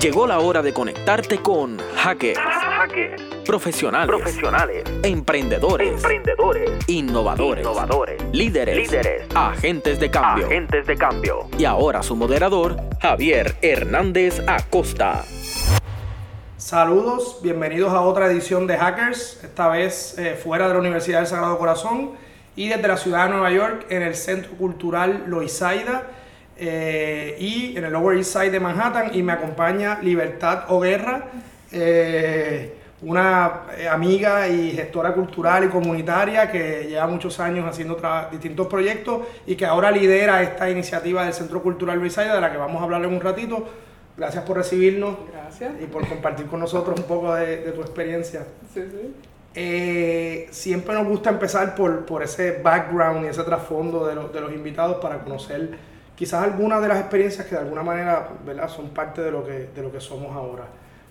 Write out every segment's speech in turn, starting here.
Llegó la hora de conectarte con hackers, profesionales, profesionales, emprendedores, emprendedores, innovadores, innovadores, líderes, líderes, agentes de cambio. agentes de cambio. Y ahora su moderador, Javier Hernández Acosta. Saludos, bienvenidos a otra edición de Hackers, esta vez eh, fuera de la Universidad del Sagrado Corazón y desde la ciudad de Nueva York en el Centro Cultural Loisaida eh, y en el Lower East Side de Manhattan y me acompaña Libertad Oguerra, eh, una eh, amiga y gestora cultural y comunitaria que lleva muchos años haciendo distintos proyectos y que ahora lidera esta iniciativa del Centro Cultural Loisaida de la que vamos a hablar en un ratito. Gracias por recibirnos Gracias. y por compartir con nosotros un poco de, de tu experiencia. Sí, sí. Eh, siempre nos gusta empezar por, por ese background y ese trasfondo de, los- de los invitados para conocer quizás algunas de las experiencias que de alguna manera ¿verdad? son parte de lo, que, de lo que somos ahora.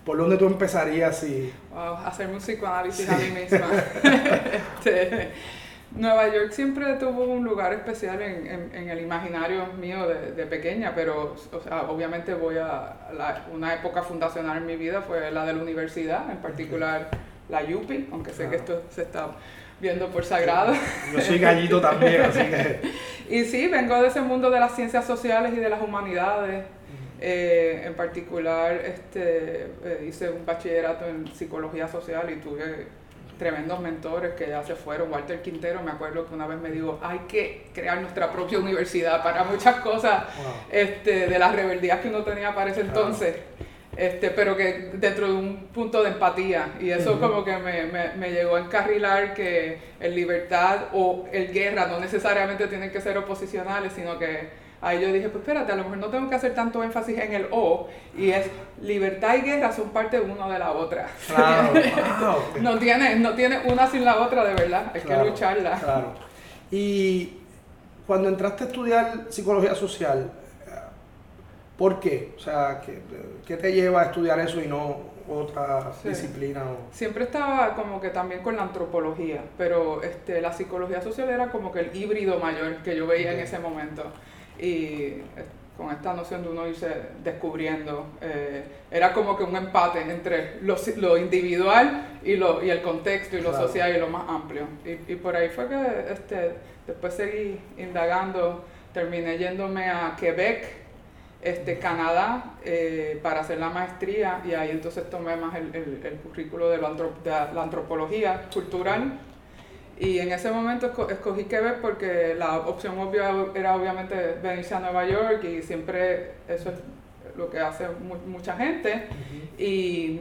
¿Por dónde tú empezarías si... Wow, hacerme un psicoanálisis a mí misma. Este, Nueva York siempre tuvo un lugar especial en, en- en el imaginario mío de, de pequeña, pero o sea, obviamente voy a la- una época fundacional en mi vida fue la de la universidad, en particular la UPI, aunque sé que esto se está viendo por sagrado. Yo soy gallito también, así que... Y sí, vengo de ese mundo de las ciencias sociales y de las humanidades. Eh, en particular, este, eh, hice un bachillerato en psicología social y tuve tremendos mentores que ya se fueron. Walter Quintero, me acuerdo que una vez me dijo, hay que crear nuestra propia universidad para muchas cosas Wow. este, de las rebeldías que uno tenía para ese Claro. Este, pero que dentro de un punto de empatía y eso como que me, me, me llegó a encarrilar que el libertad o el guerra no necesariamente tienen que ser oposicionales, sino que ahí yo dije, pues espérate, a lo mejor no tengo que hacer tanto énfasis en el O y es libertad y guerra son parte una de la otra. Claro, wow. No tiene, no tiene una sin la otra de verdad, hay Claro, que lucharla. Claro. Y cuando entraste a estudiar psicología social, ¿por qué? O sea, ¿qué, qué te lleva a estudiar eso y no otra Sí. disciplina? o- Siempre estaba como que también con la antropología, pero este, la psicología social era como que el híbrido mayor que yo veía en Ok. ese momento. Y eh, con esta noción de uno irse descubriendo, eh, era como que un empate entre lo, lo individual y, lo, y el contexto y lo Claro. social y lo más amplio. Y, y por ahí fue que este, después seguí indagando, terminé yéndome a Quebec, este, Canadá eh, para hacer la maestría y ahí entonces tomé más el, el- el currículo de, lo antro- de la antropología cultural. Y en ese momento esco- escogí Quebec porque la opción obvia era obviamente venirse a Nueva York y siempre eso es lo que hace mu- mucha gente. Y,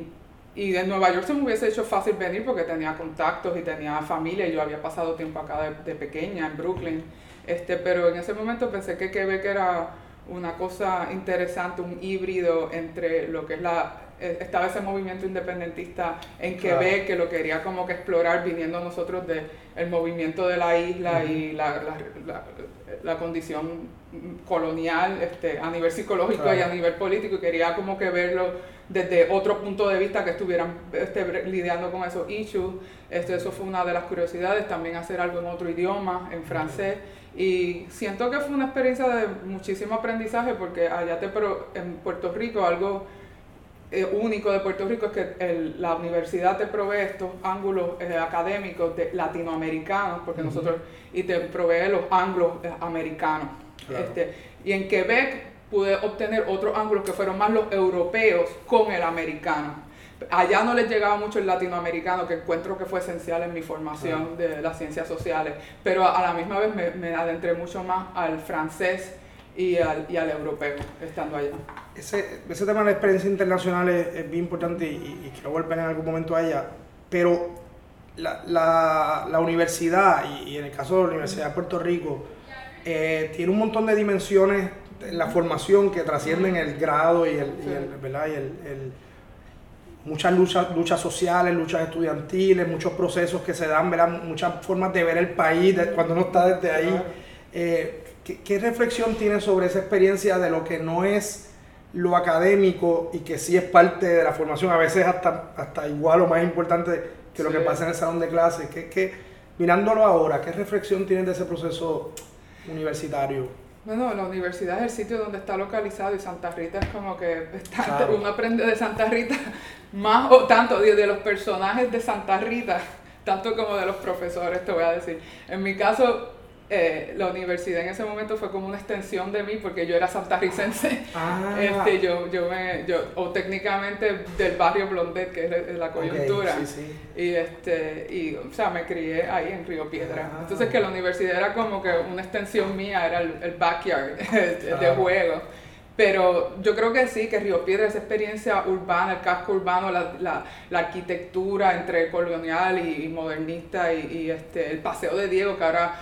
y de Nueva York se me hubiese hecho fácil venir porque tenía contactos y tenía familia y yo había pasado tiempo acá de, de pequeña en Brooklyn. Este, pero en ese momento pensé que Quebec era una cosa interesante, un híbrido entre lo que es la... eh, Estaba ese movimiento independentista en Claro. Quebec que lo quería como que explorar viniendo nosotros del el movimiento de la isla y la, la, la- la condición colonial este, a nivel psicológico y a nivel político y quería como que verlo desde otro punto de vista que estuvieran este, lidiando con esos issues. Este, eso fue una de las curiosidades, también hacer algo en otro idioma, en francés. Y siento que fue una experiencia de muchísimo aprendizaje porque allá te pro- en Puerto Rico algo eh, único de Puerto Rico es que el- la universidad te provee estos ángulos eh, académicos de latinoamericanos, porque nosotros, y te provee los ángulos eh, americanos. Claro. Este, y en Quebec pude obtener otros ángulos que fueron más los europeos con el americano. Allá no les llegaba mucho el latinoamericano, que encuentro que fue esencial en mi formación de las ciencias sociales, pero a la misma vez me, me adentré mucho más al francés y al, y al europeo estando allá. Ese, ese tema de la experiencia internacional es, es bien importante y, quiero volver en algún momento a ella, pero la, la- la universidad, y, y en el caso de la Universidad de Puerto Rico, eh, tiene un montón de dimensiones en la formación que trascienden el grado y el, y el- ¿verdad? Y el- el- muchas luchas, luchas sociales, luchas estudiantiles, muchos procesos que se dan, ¿verdad? muchas formas de ver el país de- cuando uno está desde ahí. Eh, ¿qué, qué reflexión tienes sobre esa experiencia de lo que no es lo académico y que sí es parte de la formación, a veces hasta, hasta igual o más importante que lo Sí. que pasa en el salón de clases? ¿Qué, qué, mirándolo ahora, ¿qué reflexión tienes de ese proceso universitario? Bueno, la universidad es el sitio donde está localizado y Santa Rita es como que uno aprende de Santa Rita más o tanto de, los personajes de Santa Rita, tanto como de los profesores, te voy a decir. En mi caso, eh, la universidad en ese momento fue como una extensión de mí porque yo era santarricense. Ah. Este, yo, yo me, yo, o técnicamente del barrio Blondet, que es la coyuntura. Y, este, y, o sea, me crié ahí en Río Piedra. Ah. Entonces que la universidad era como que una extensión mía, era el, backyard de juego. Pero yo creo que sí, que Río Piedra, esa experiencia urbana, el casco urbano, la, la, la arquitectura entre colonial y, modernista y, y, este, el paseo de Diego, que ahora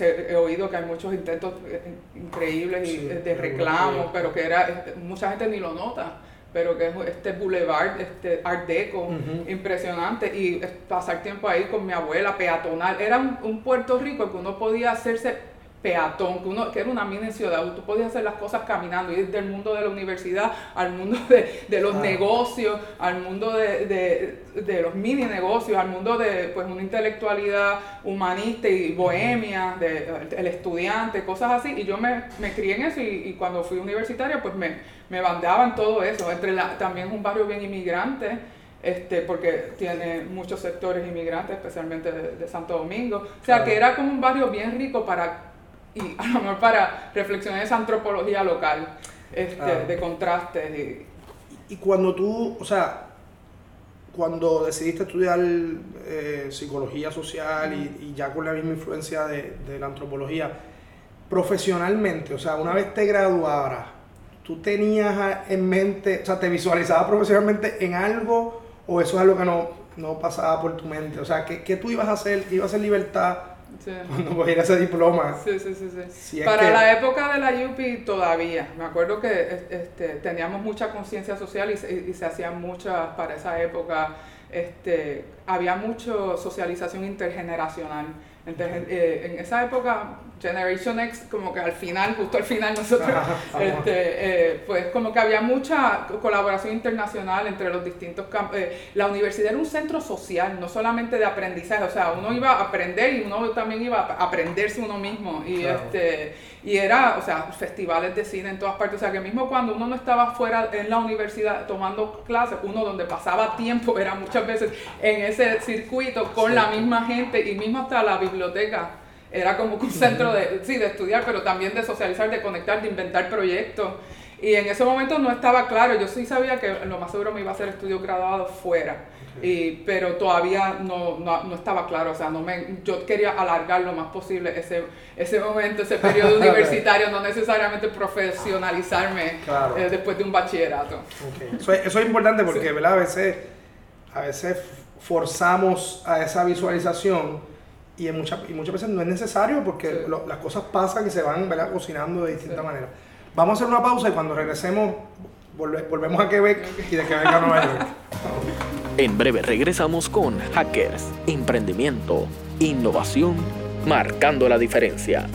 he oído que hay muchos intentos eh, increíbles y, de reclamo, pero que era, este, mucha gente ni lo nota pero que es este boulevard, este art deco, impresionante, y pasar tiempo ahí con mi abuela, peatonal, era un, un Puerto Rico que uno podía hacerse peatón, que, uno, que era una mini ciudad, tú podías hacer las cosas caminando, ir del mundo de la universidad al mundo de, de los negocios, al mundo de, de, de, los mini negocios, al mundo de pues, una intelectualidad humanista y bohemia, de, el estudiante, cosas así, y yo me, me crié en eso y, cuando fui universitaria pues me, me bandeaban todo eso, entre la, también es un barrio bien inmigrante, este, porque tiene muchos sectores inmigrantes, especialmente de, de Santo Domingo. O sea, que era como un barrio bien rico para y a lo mejor para reflexionar esa antropología local este, de contrastes. Y, y cuando tú, o sea, cuando decidiste estudiar eh, psicología social y, y, ya con la misma influencia de, de, la antropología, profesionalmente, o sea, una vez te graduaras, ¿tú tenías en mente, o sea, te visualizabas profesionalmente en algo o eso es algo que no, no pasaba por tu mente? O sea, ¿qué, ¿qué, tú ibas a hacer? ¿Ibas a hacer libertad? Cuando cogiera ese diploma. Sí, sí, sí. sí. Para la época de la UPI todavía. Me acuerdo que este, teníamos mucha conciencia social y, y, se hacían muchas para esa época. Este, había mucha socialización intergeneracional. Eh, en esa época, Generation X, como que al final, justo al final, nosotros, este, eh, pues como que había mucha colaboración internacional entre los distintos campos. Eh, la universidad era un centro social, no solamente de aprendizaje, o sea, uno iba a aprender y uno también iba a aprenderse uno mismo. Y, este, y era, o sea, festivales de cine en todas partes, o sea, que mismo cuando uno no estaba fuera en la universidad tomando clases, uno donde pasaba tiempo era muchas veces en ese circuito con la misma gente y mismo hasta la biblioteca era como un centro de, sí, de estudiar, pero también de socializar, de conectar, de inventar proyectos. Y en ese momento no estaba claro, yo sí sabía que lo más seguro me iba a hacer estudio graduado fuera, y, pero todavía no, no, no, estaba claro, o sea, no me, yo quería alargar lo más posible ese, ese momento, ese periodo universitario, no necesariamente profesionalizarme eh, después de un bachillerato. Eso, eso, es importante porque, ¿verdad? A veces, a veces forzamos a esa visualización y, en muchas, y muchas veces no es necesario porque las cosas pasan y se van ¿verdad? cocinando de distintas maneras. Vamos a hacer una pausa y cuando regresemos volvemos a Quebec y de Quebec a Nueva York. En breve regresamos con Hackers, Emprendimiento, Innovación, marcando la diferencia.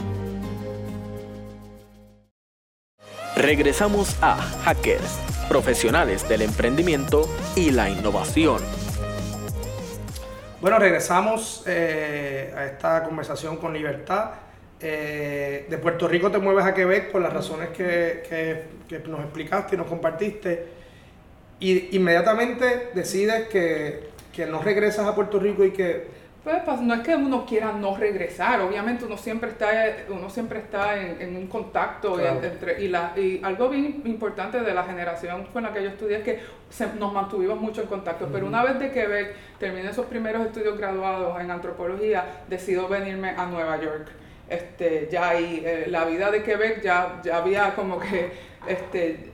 Regresamos a Hackers, profesionales del emprendimiento y la innovación. Bueno, regresamos eh, a esta conversación con libertad. Eh, de Puerto Rico te mueves a Quebec por las razones que, nos explicaste y nos compartiste. Y inmediatamente decides que, que no regresas a Puerto Rico y que pues, no es que uno quiera no regresar, obviamente uno siempre está, uno siempre está en, un contacto entre, y, la, y algo bien importante de la generación con la que yo estudié es que nos mantuvimos mucho en contacto, pero una vez de Quebec terminé esos primeros estudios graduados en antropología, decido venirme a Nueva York. Este, ya ahí, eh, la vida de Quebec ya, ya había como que este,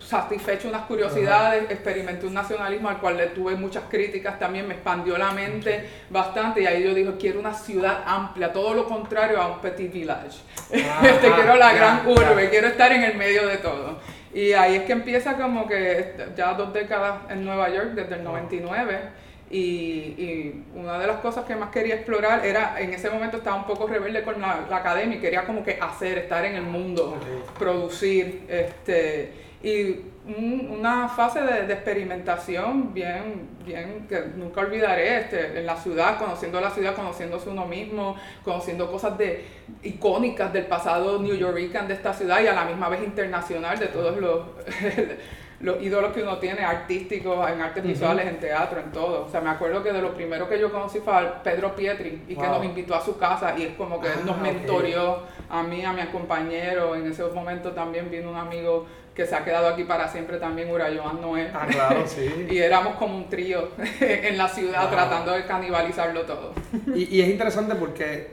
satisfecho unas curiosidades, experimenté un nacionalismo al cual le tuve muchas críticas, también me expandió la mente bastante y ahí yo dije, quiero una ciudad amplia, todo lo contrario a un petit village. este, quiero la gran urbe, quiero estar en el medio de todo. Y ahí es que empieza como que ya dos décadas en Nueva York, desde el 99. Y, y, una de las cosas que más quería explorar era, en ese momento estaba un poco rebelde con la, academia y quería como que hacer, estar en el mundo, producir, este, y una fase de, experimentación bien, bien que nunca olvidaré este, en la ciudad, conociendo la ciudad, conociéndose uno mismo, conociendo cosas de, icónicas del pasado New Yorker de esta ciudad y a la misma vez internacional de todos los los ídolos que uno tiene artísticos, en artes visuales, en teatro, en todo. O sea, me acuerdo que de lo primero que yo conocí fue a Pedro Pietri y que nos invitó a su casa y es como que ah, nos mentorió a mí, a mi compañero. En ese momento también vino un amigo que se ha quedado aquí para siempre también, Urayoan Noé. Ah, claro, sí. y éramos como un trío en la ciudad tratando de canibalizarlo todo. y, y, es interesante porque, eh,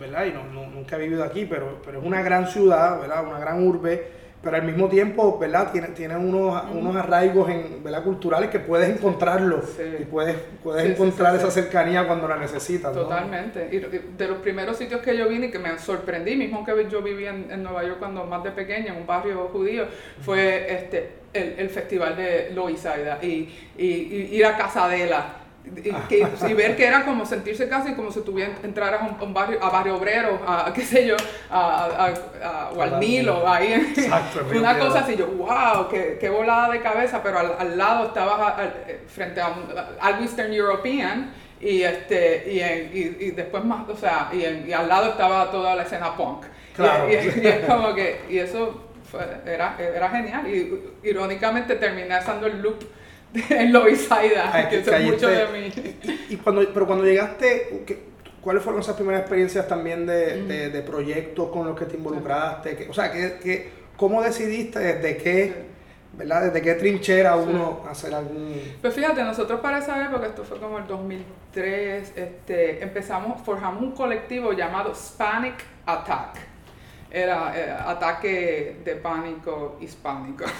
¿verdad? Y no, nunca he vivido aquí, pero, pero es una gran ciudad, ¿verdad? Una gran urbe pero al mismo tiempo, ¿verdad? Tiene, tiene unos, unos arraigos en, ¿verdad? culturales que puedes encontrarlo y puedes, puedes encontrar esa cercanía cuando la necesitas. Totalmente. Y de los primeros sitios que yo vine y que me sorprendí, mismo que yo viví en, en, Nueva York cuando más de pequeña, en un barrio judío, fue este, el, el festival de Loisaida y, y, y ir a Casadela y, ver que era como sentirse casi como si tuviera entraras a un, barrio a barrio obrero a qué sé yo a, a, o al Nilo ahí. Exacto, una cosa así yo wow qué, qué, volada de cabeza pero al, lado estaba frente a un, al Western European y este y, y, después más o sea y, al lado estaba toda la escena punk. Claro. y, es como que y eso era era genial. Y irónicamente terminé haciendo el loop en Loisaida, que es mucho de mí. Y, cuando, pero cuando llegaste, ¿cuáles fueron esas primeras experiencias también de, de, proyectos con los que te involucraste? o sea, que, ¿cómo decidiste desde qué... ¿verdad? ¿Desde qué trinchera uno hacer algún...? Pues fíjate, nosotros para esa época, esto fue como el 2003, este, empezamos, forjamos un colectivo llamado Hispanic Attack era eh, ataque de pánico hispánico.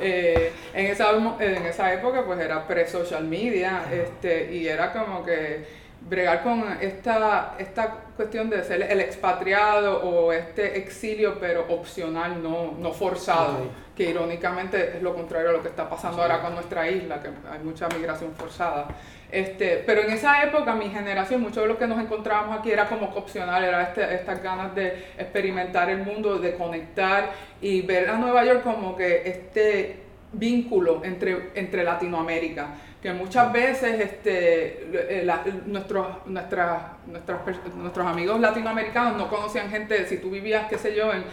Eh, en, esa, en esa época pues era pre-social media este, y era como que bregar con esta, esta cuestión de ser el expatriado o este exilio pero opcional, no, no forzado, que irónicamente es lo contrario a lo que está pasando ahora con nuestra isla, que hay mucha migración forzada. Este, pero en esa época, mi generación, mucho de lo que nos encontrábamos aquí era como opcional, era este, estas ganas de experimentar el mundo, de conectar y ver a Nueva York como que este vínculo entre, entre Latinoamérica que muchas veces este, eh, nuestros, nuestras, nuestros amigos latinoamericanos no conocían gente, si tú vivías, qué sé yo, en,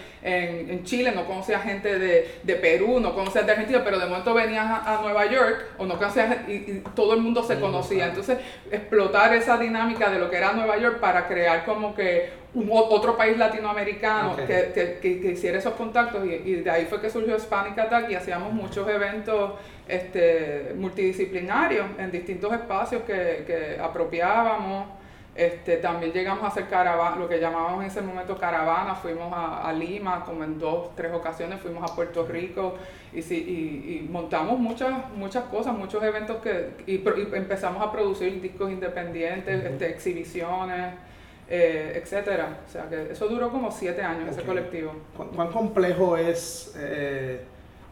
en, Chile, no conocías gente de, de, Perú, no conocías de Argentina, pero de momento venías a, Nueva York o no conocías y, todo el mundo se conocía. Entonces, explotar esa dinámica de lo que era Nueva York para crear como que un, otro país latinoamericano que, que, que, hiciera esos contactos y, y, de ahí fue que surgió Hispanic Attack y hacíamos muchos eventos este, multidisciplinarios en distintos espacios que, que apropiábamos. Este, también llegamos a hacer caravana, lo que llamábamos en ese momento caravana, fuimos a, a, Lima como en dos, tres ocasiones, fuimos a Puerto Rico y, y, y montamos muchas, muchas cosas, muchos eventos que y, empezamos a producir discos independientes, este, exhibiciones, eh, etcétera. O sea que eso duró como siete años, ese colectivo. ¿Cuán, complejo es eh,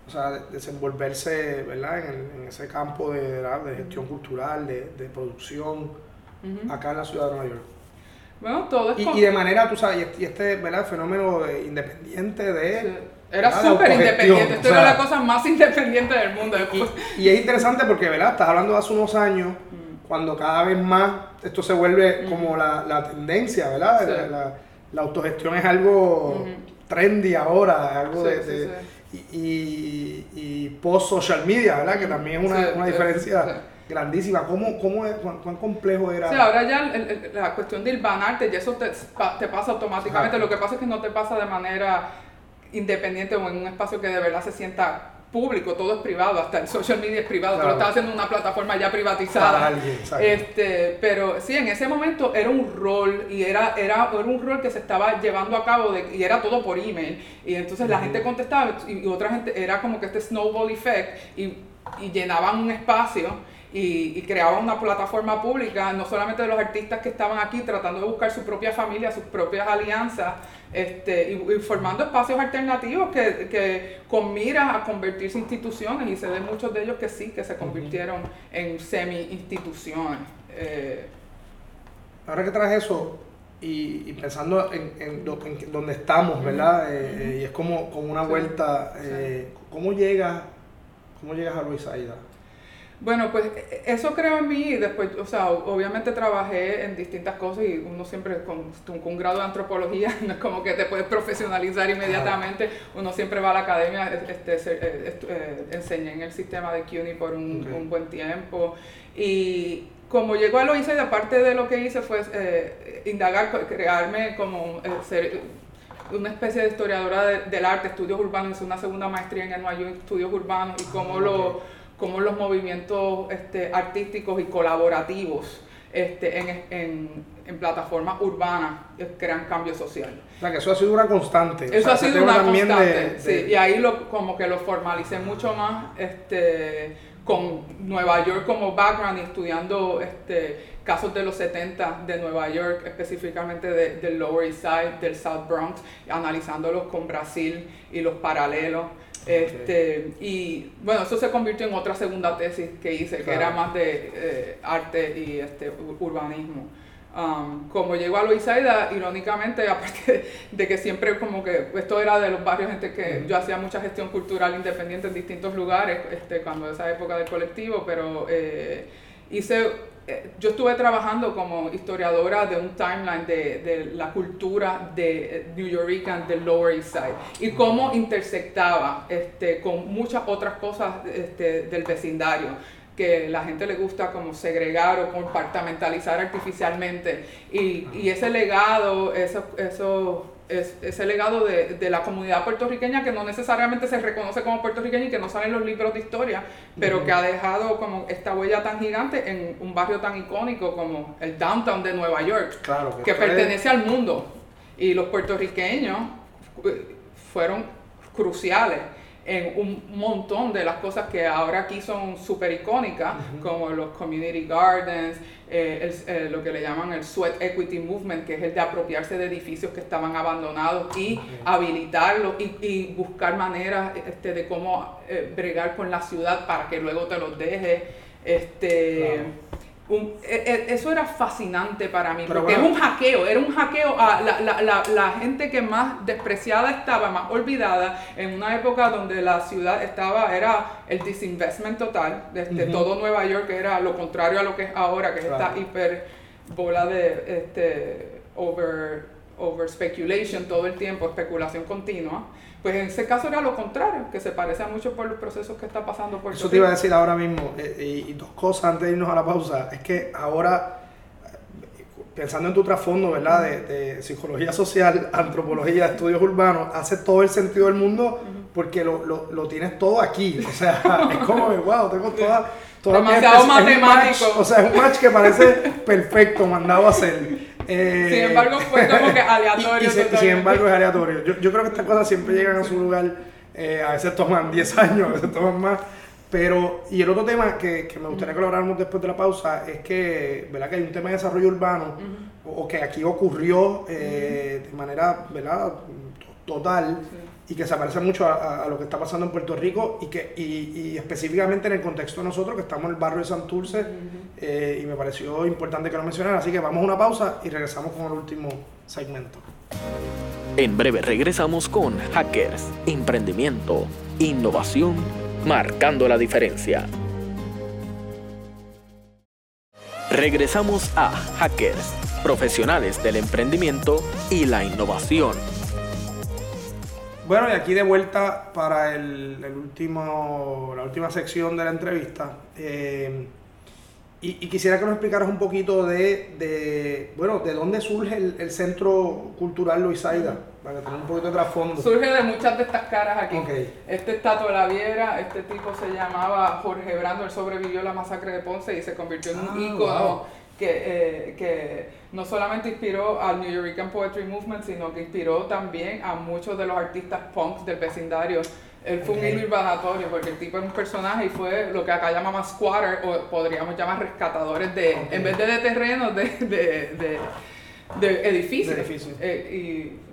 o sea, desenvolverse ¿verdad? En, en, ese campo de, de gestión cultural, de, de producción, acá en la ciudad de Nueva York. Bueno, todo es y, y, de manera, tú sabes, y este ¿verdad? fenómeno independiente de... Era súper independiente, esto era la cosa más independiente del mundo. Y, y, es interesante porque, ¿verdad? Estás hablando de hace unos años, cuando cada vez más esto se vuelve como la, la, tendencia, ¿verdad? La, la, autogestión es algo trendy ahora, algo de y, y, post-social media, ¿verdad? Que también es una, una diferencia grandísima. ¿Cómo, cómo es, cuán, complejo era? Sí, ahora ya la cuestión de banarte y eso te, te pasa automáticamente. Lo que pasa es que no te pasa de manera independiente o en un espacio que de verdad se sienta público, todo es privado, hasta el social media es privado, pero estás haciendo una plataforma ya privatizada. este, pero sí, en ese momento era un rol y era, era, era un rol que se estaba llevando a cabo de, y era todo por email. Y entonces la gente contestaba y, otra gente era como que este snowball effect y, y llenaban un espacio y, y creaban una plataforma pública, no solamente de los artistas que estaban aquí tratando de buscar su propia familia, sus propias alianzas, este, y, formando espacios alternativos que, que, con miras a convertirse en instituciones y se ven muchos de ellos que sí, que se convirtieron en semi-instituciones. Eh. Ahora que traes eso, y, pensando en, en, donde estamos, ¿verdad? Eh, y es como, como una vuelta. Eh, ¿Cómo llegas cómo llegas a Luis Aida? Bueno, pues e, e, eso creo en mí y después, o sea, obviamente trabajé en distintas cosas y uno siempre con, un grado de antropología no es como que te puedes profesionalizar inmediatamente, uno siempre va a la academia, este, eh, eh, enseñé en el sistema de CUNY por un, buen tiempo. Y como llegó a Luis Aida, parte de lo que hice fue eh, indagar, crearme como ser una especie de historiadora del arte, estudios urbanos, hice una segunda maestría en NYU en estudios urbanos y cómo lo cómo los movimientos este, artísticos y colaborativos este, en, en, en, plataformas urbanas crean cambio social. O sea, que eso ha sido una constante. Eso ha sido una constante, sí. Y ahí lo, como que lo formalicé mucho más este, con Nueva York como background y estudiando este, casos de los 70 de Nueva York, específicamente del Lower East Side, del South Bronx, analizándolos con Brasil y los paralelos. Este, y bueno, eso se convirtió en otra segunda tesis que hice, que era más de eh, arte y este, urbanismo. Um, como llegó a Loisaida, irónicamente, aparte de, que siempre como que esto era de los barrios gente que yo hacía mucha gestión cultural independiente en distintos lugares, este, cuando esa época del colectivo, pero eh, hice eh, yo estuve trabajando como historiadora de un timeline de, de, la cultura de eh, New York del Lower East Side y cómo intersectaba este, con muchas otras cosas este, del vecindario que la gente le gusta como segregar o compartamentalizar artificialmente. Y, y ese legado, eso, eso es, ese legado de, de, la comunidad puertorriqueña que no necesariamente se reconoce como puertorriqueña y que no sale en los libros de historia, pero que ha dejado como esta huella tan gigante en un barrio tan icónico como el downtown de Nueva York, que, pertenece al mundo. Y los puertorriqueños eh, fueron cruciales en un montón de las cosas que ahora aquí son súper icónicas, como los community gardens, eh, eh, lo que le llaman el sweat equity movement, que es el de apropiarse de edificios que estaban abandonados y habilitarlos y, y, buscar maneras este, de cómo eh, bregar con la ciudad para que luego te los deje. Este, e, eso era fascinante para mí, porque es un hackeo, era un hackeo a la, la, la, la, gente que más despreciada estaba, más olvidada, en una época donde la ciudad estaba, era el disinvestment total, desde todo Nueva York era lo contrario a lo que es ahora, que es esta hiper bola de este, over, over speculation todo el tiempo, especulación continua. Pues en ese caso era lo contrario, que se parece mucho por los procesos que está pasando por Eso te iba a decir ahora mismo, eh, y, dos cosas antes de irnos a la pausa, es que ahora, pensando en tu trasfondo, ¿verdad? De, psicología social, antropología, estudios urbanos, hace todo el sentido del mundo porque lo, lo, lo tienes todo aquí, o sea, es como, wow, tengo toda... toda Demasiado matemático. o sea, es un match que parece perfecto, mandado a hacer. Eh, sin embargo, fue como que aleatorio. Y, sin embargo, es aleatorio. Yo, yo, creo que estas cosas siempre llegan a su lugar. Eh, a veces toman 10 años, a veces toman más. Pero, y el otro tema que, que me gustaría que lo habláramos después de la pausa es que, ¿verdad? Que hay un tema de desarrollo urbano, o, que aquí ocurrió eh, de manera, ¿verdad? Total y que se parece mucho a, lo que está pasando en Puerto Rico y que y, específicamente en el contexto de nosotros que estamos en el barrio de Santurce eh, y me pareció importante que lo mencionara. Así que vamos a una pausa y regresamos con el último segmento. En breve regresamos con Hackers, Emprendimiento, Innovación, marcando la diferencia. Regresamos a Hackers, profesionales del emprendimiento y la innovación. Bueno, y aquí de vuelta para el, último, la última sección de la entrevista. Eh, y, quisiera que nos explicaras un poquito de, bueno, de dónde surge el, Centro Cultural Loisaida, para tener un poquito de trasfondo. Surge de muchas de estas caras aquí. Este es Tato la Viera, este tipo se llamaba Jorge Brando, él sobrevivió a la masacre de Ponce y se convirtió en un ah, ícono que, eh, que no solamente inspiró al New York Poetry Movement, sino que inspiró también a muchos de los artistas punks del vecindario. Él fue un hilo porque el tipo era un personaje y fue lo que acá llamamos squatter o podríamos llamar rescatadores de, en vez de de terrenos, de, de, de edificios. De edificios. Eh,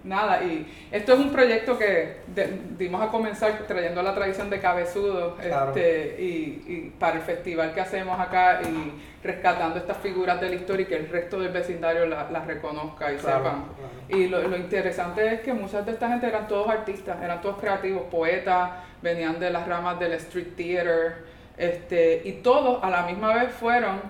y nada, y esto es un proyecto que de- dimos a comenzar trayendo la tradición de cabezudo Claro. este, y, y para el festival que hacemos acá y rescatando estas figuras de la historia y que el resto del vecindario la- las reconozca y Claro, sepan. claro. Y lo, lo interesante es que muchas de esta gente eran todos artistas, eran todos creativos, poetas, venían de las ramas del street theater, este, y todos a la misma vez fueron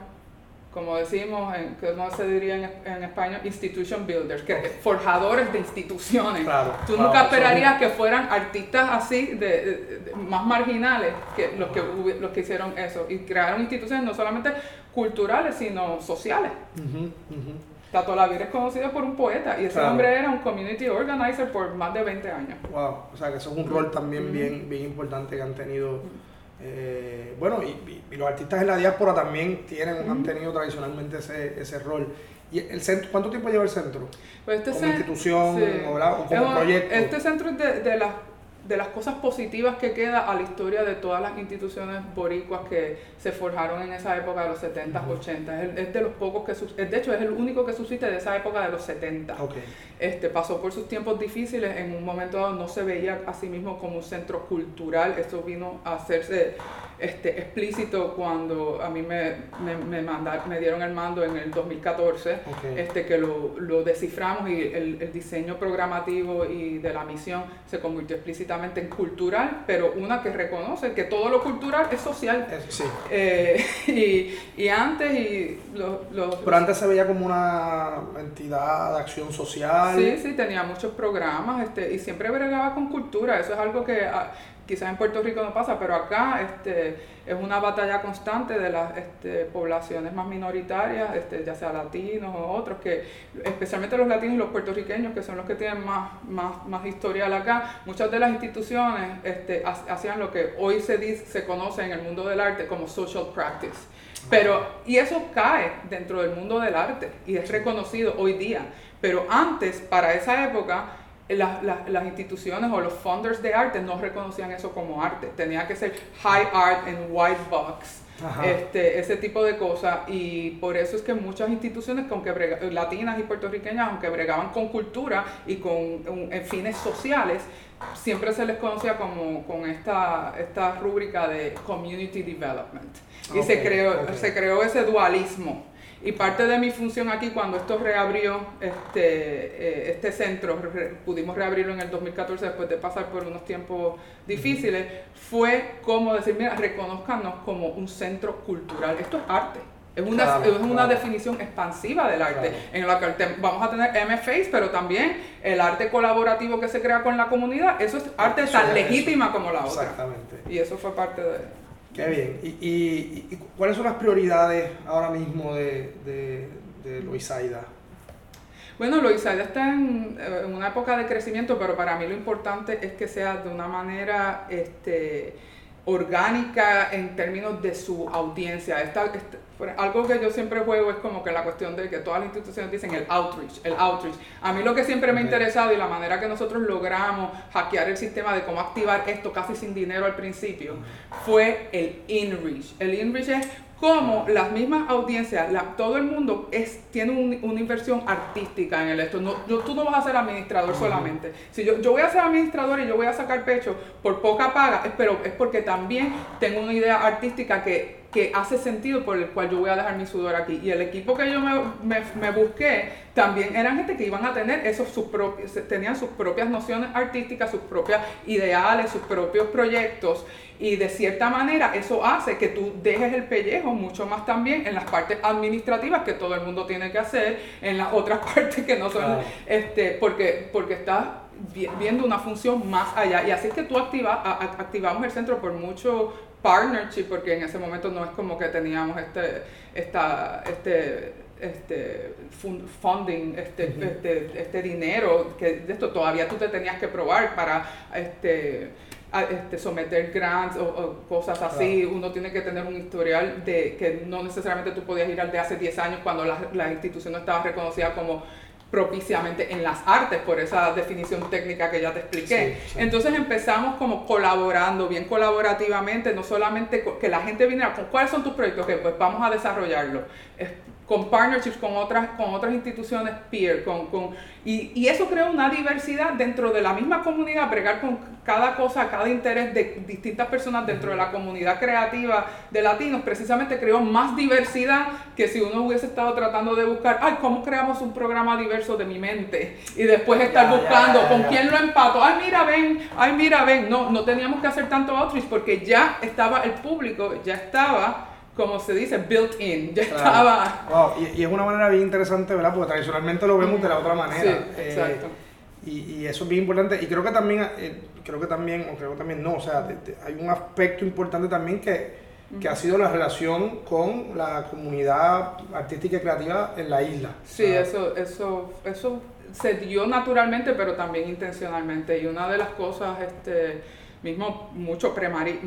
como decimos, en, ¿cómo se diría en, en español? Institution builders, que, forjadores de instituciones. Claro, Tú claro, nunca esperarías que fueran artistas así, de, de- de- más marginales, que los, que los que hicieron eso. Y crearon instituciones no solamente culturales, sino sociales. Ujú, ujú. Tato Lavir es conocido por un poeta y ese Claro. hombre era un community organizer por más de 20 años. Wow, o sea que eso es un rol también bien, bien importante que han tenido. Eh, bueno, y, los artistas en la diáspora también tienen, han tenido tradicionalmente ese, ese rol. ¿Y el centro, cuánto tiempo lleva el centro? Pues este Como institución, o, como Es proyecto. Este centro es de, de las, de las cosas positivas que queda a la historia de todas las instituciones boricuas que se forjaron en esa época de los 70s, 80s. Es, el- es de los pocos que, es- de hecho, es el único que subsiste de esa época de los 70. Ok, Este, pasó por sus tiempos difíciles, en un momento dado no se veía a sí mismo como un centro cultural, esto vino a hacerse este, explícito cuando a mí me, me, me, manda- me dieron el mando en el 2014, ok. este, que lo, lo desciframos y el, el diseño programativo y de la misión se convirtió explícitamente en cultural, pero una que reconoce que todo lo cultural es social. Eso sí. Eh, y, y antes, y los, los, Pero antes se veía como una entidad de acción social. Sí, sí, tenía muchos programas este, y siempre bregaba con cultura. Eso es algo que ah, quizás en Puerto Rico no pasa, pero acá este, es una batalla constante de las este, poblaciones más minoritarias, este, ya sea latinos o otros, que especialmente los latinos y los puertorriqueños, que son los que tienen más, más, más historial acá, muchas de las instituciones este, ha- hacían lo que hoy se, dice, se conoce en el mundo del arte como social practice. Pero, y eso cae dentro del mundo del arte y es reconocido hoy día. Pero antes, para esa época, las, las- las instituciones o los funders de arte no reconocían eso como arte. Tenía que ser high art en white box. Ajá. Este, ese tipo de cosas y por eso es que muchas instituciones que aunque brega- latinas y puertorriqueñas aunque bregaban con cultura y con un- en fines sociales siempre se les conocía como con esta, esta rúbrica de community development y se creó se creó ese dualismo y parte de mi función aquí cuando esto reabrió este eh, este centro re- pudimos reabrirlo en el 2014 después de pasar por unos tiempos difíciles fue como decir mira reconozcanos como un centro cultural esto es arte es una, Claro, es una claro. definición expansiva del arte, Claro. en la que vamos a tener MFAs, pero también el arte colaborativo que se crea con la comunidad, eso es arte Eso tan es- legítima como la otra. Exactamente. Y eso fue parte de... Qué bien. ¿Y, y, y cuáles son las prioridades ahora mismo de, de, de Loisaida? Bueno, Loisaida está en, eh, en una época de crecimiento, pero para mí lo importante es que sea de una manera este, orgánica en términos de su audiencia. Esta- esta- algo que yo siempre juego es como que la cuestión de que todas las instituciones dicen el outreach, el outreach. A mí lo que siempre me ha interesado y la manera que nosotros logramos hackear el sistema de cómo activar esto casi sin dinero al principio fue el inreach. El inreach es como las mismas audiencias, la- todo el mundo es, tiene un- una inversión artística en el esto. No, yo- tú no vas a ser administrador solamente. Si yo, yo voy a ser administrador y yo voy a sacar pecho por poca paga, pero es porque también tengo una idea artística que, que hace sentido por el cual yo voy a dejar mi sudor aquí. Y el equipo que yo me, me- me busqué también eran gente que iban a tener esos sus propios, tenían sus propias nociones artísticas, sus propios ideales, sus propios proyectos. Y de cierta manera eso hace que tú dejes el pellejo mucho más también en las partes administrativas que todo el mundo tiene que hacer, en las otras partes que no son, este, porque, porque estás vi- viendo una función más allá. Y así es que tú activa, a- activamos el centro por mucho partnership, porque en ese momento no es como que teníamos este, esta, este, este fun- funding, este, este, este dinero, que de esto todavía tú te tenías que probar para este, a- este, someter grants o, o cosas así. Uno tiene que tener un historial de que no necesariamente tú podías ir al de hace 10 años cuando la, la institución no estaba reconocida como propiciamente en las artes por esa definición técnica que ya te expliqué. Sí, sí. Entonces empezamos como colaborando, bien colaborativamente, no solamente que la gente viniera con cuáles son tus proyectos, que pues vamos a desarrollarlo. Con partnerships con otras, con otras instituciones peer, con, con, y, y, eso crea una diversidad dentro de la misma comunidad, bregar con cada cosa, cada interés de distintas personas dentro de la comunidad creativa de latinos, precisamente creó más diversidad que si uno hubiese estado tratando de buscar, ay, ¿cómo creamos un programa diverso de mi mente? Y después estar buscando con quién lo empato, ay, mira, ven, ay, mira, ven, no, no teníamos que hacer tanto outreach porque ya estaba el público, ya estaba como se dice, built in, ya estaba. Wow. Y, es una manera bien interesante, ¿verdad? Porque tradicionalmente lo vemos de la otra manera. Sí, eh, exacto. y, eso es bien importante. Y creo que también, eh, creo que también, o creo que también no, o sea, hay un aspecto importante también que, que ha sido la relación con la comunidad artística y creativa en la isla. Sí, eso, eso, eso se dio naturalmente, pero también intencionalmente. Y una de las cosas, este, mismo mucho premari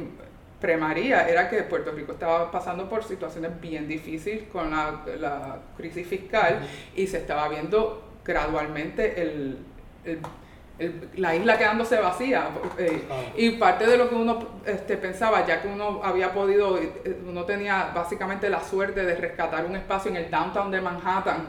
premaría era que Puerto Rico estaba pasando por situaciones bien difíciles con la, crisis fiscal y se estaba viendo gradualmente el, la isla quedándose vacía. Eh, y parte de lo que uno este, pensaba, ya que uno había podido, eh, uno tenía básicamente la suerte de rescatar un espacio en el downtown de Manhattan,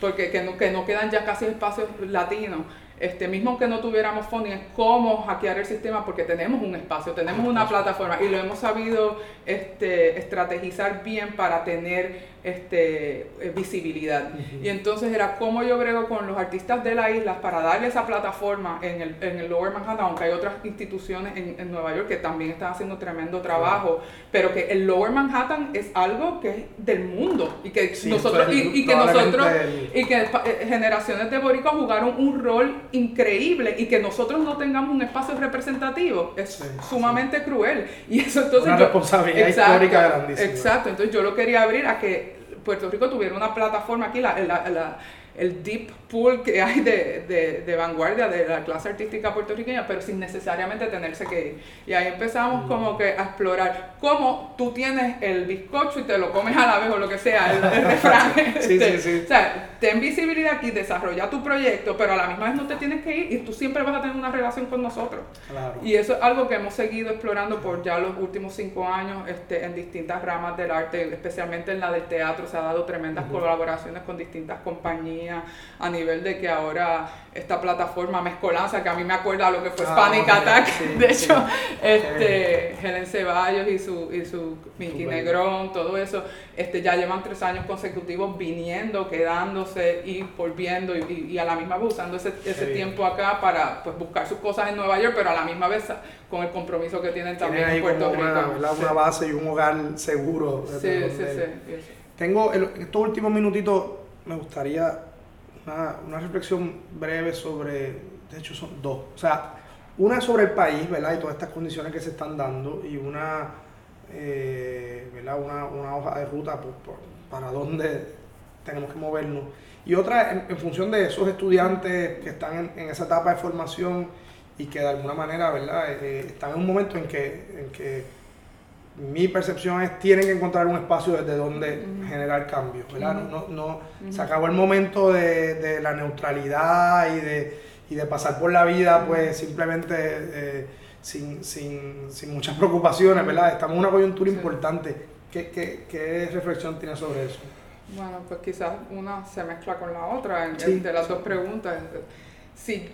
porque que no, que no quedan ya casi espacios latinos este, mismo que no tuviéramos funding, es cómo hackear el sistema porque tenemos un espacio, tenemos una plataforma y lo hemos sabido este, estrategizar bien para tener este, eh, visibilidad. Y entonces era cómo yo brego con los artistas de la isla para darle esa plataforma en el, en el Lower Manhattan, aunque hay otras instituciones en, en, Nueva York que también están haciendo tremendo trabajo, pero que el Lower Manhattan es algo que es del mundo y que nosotros, y, que nosotros, y que eh, generaciones de boricos jugaron un rol increíble y que nosotros no tengamos un espacio representativo es sumamente cruel. Y eso entonces... Una responsabilidad histórica grandísima. Exacto, entonces yo lo quería abrir a que Puerto Rico tuviera una plataforma aquí, la, la, el deep pool que hay de, de, de, vanguardia de la clase artística puertorriqueña, pero sin necesariamente tenerse que ir. Y ahí empezamos como que a explorar cómo tú tienes el bizcocho y te lo comes a la vez o lo que sea, el, refrán. sí, sí, sí. O sea, ten visibilidad aquí, desarrolla tu proyecto, pero a la misma vez no te tienes que ir y tú siempre vas a tener una relación con nosotros. Claro. Y eso es algo que hemos seguido explorando por ya los últimos cinco años este, en distintas ramas del arte, especialmente en la del teatro, se ha dado tremendas colaboraciones con distintas compañías a nivel de que ahora esta plataforma mezcolanza, que a mí me acuerda lo que fue ah, Panic Attack, de hecho, este, Helen Ceballos y su, y su Mickey Negrón, todo eso, este, ya llevan tres años consecutivos viniendo, quedándose y volviendo y, y, a la misma vez usando ese, ese tiempo acá para pues, buscar sus cosas en Nueva York, pero a la misma vez con el compromiso que tienen también en Puerto Rico. Una, una, base y un hogar seguro. Sí, sí, sí. Tengo el, estos últimos minutitos, me gustaría una, una, reflexión breve sobre, de hecho son dos, o sea, una sobre el país, ¿verdad? Y todas estas condiciones que se están dando y una, eh, ¿verdad? Una, una, hoja de ruta para dónde tenemos que movernos. Y otra en, función de esos estudiantes que están en, esa etapa de formación y que de alguna manera, ¿verdad? Eh, están en un momento en que, en que mi percepción es tienen que encontrar un espacio desde donde generar cambios, ¿verdad? no, no, Se acabó el momento de, de la neutralidad y de, y de, pasar por la vida pues simplemente eh, sin, sin, sin, muchas preocupaciones, ¿verdad? Estamos en una coyuntura importante. ¿Qué, ¿Qué, qué, reflexión tienes sobre eso? Bueno, pues quizás una se mezcla con la otra en, de las dos preguntas. Sí,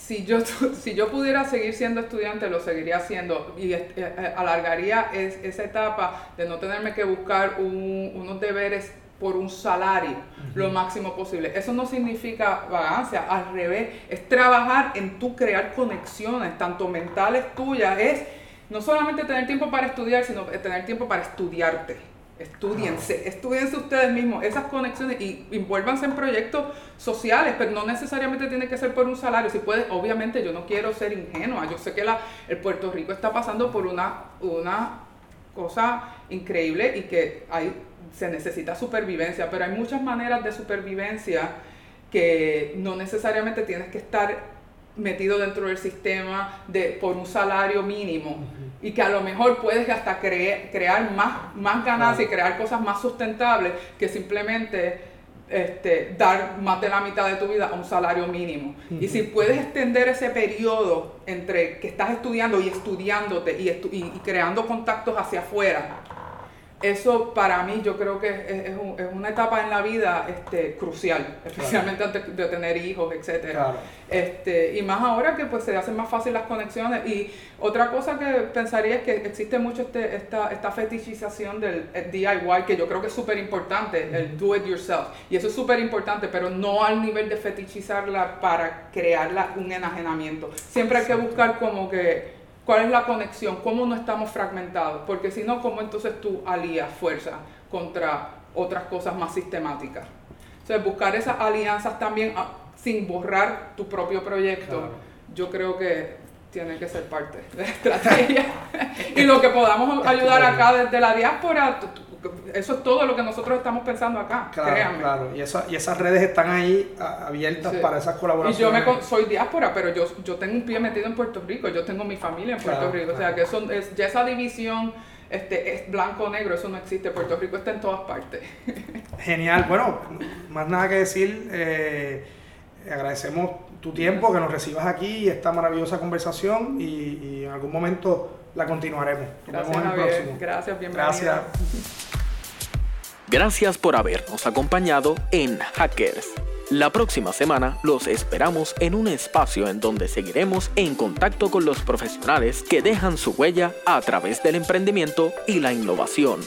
si yo, si yo pudiera seguir siendo estudiante, lo seguiría haciendo y eh, eh, alargaría esa etapa de no tenerme que buscar unos deberes por un salario lo máximo posible. Eso no significa vagancia, al revés, es trabajar en tu crear conexiones, tanto mentales tuyas, es no solamente tener tiempo para estudiar, sino tener tiempo para estudiarte. Estudiense, estudiense ustedes mismos esas conexiones y envuélvanse en proyectos sociales, pero no necesariamente tiene que ser por un salario. Si puedes, obviamente yo no quiero ser ingenua, yo sé que la, el Puerto Rico está pasando por una, una cosa increíble y que hay, se necesita supervivencia, pero hay muchas maneras de supervivencia que no necesariamente tienes que estar metido dentro del sistema de, por un salario mínimo y que a lo mejor puedes hasta crear más, más ganancias y crear cosas más sustentables que simplemente este, dar más de la mitad de tu vida a un salario mínimo. Y si puedes extender ese periodo entre que estás estudiando y estudiándote y, y creando contactos hacia afuera, eso para mí yo creo que es, una etapa en la vida este, crucial, especialmente antes de tener hijos, etc. Este, y más ahora que pues se hacen más fácil las conexiones. Y otra cosa que pensaría es que existe mucho este, esta, esta fetichización del DIY, que yo creo que es súper importante, el do it yourself. Y eso es súper importante, pero no al nivel de fetichizarla para crearla un enajenamiento. Siempre hay que buscar como que ¿Cuál es la conexión? ¿Cómo no estamos fragmentados? Porque si no, ¿cómo entonces tú alías fuerza contra otras cosas más sistemáticas? Entonces, buscar esas alianzas también ah, sin borrar tu propio proyecto, yo creo que tiene que ser parte de la estrategia. y lo que podamos ayudar acá desde la diáspora, eso es todo lo que nosotros estamos pensando acá. Claro, claro. Y, esa, y esas redes están ahí abiertas para esas colaboraciones. Y yo me, soy diáspora, pero yo, yo tengo un pie metido en Puerto Rico, yo tengo mi familia en Puerto Rico. O sea, que eso es, ya esa división este, es blanco o negro, eso no existe. Puerto Rico está en todas partes. Genial. Bueno, más nada que decir. Eh, agradecemos tu tiempo, que nos recibas aquí y esta maravillosa conversación y, y en algún momento la continuaremos. Nos vemos en el próximo. Gracias, bienvenido. Gracias. Gracias por habernos acompañado en Hackers. La próxima semana los esperamos en un espacio en donde seguiremos en contacto con los profesionales que dejan su huella a través del emprendimiento y la innovación.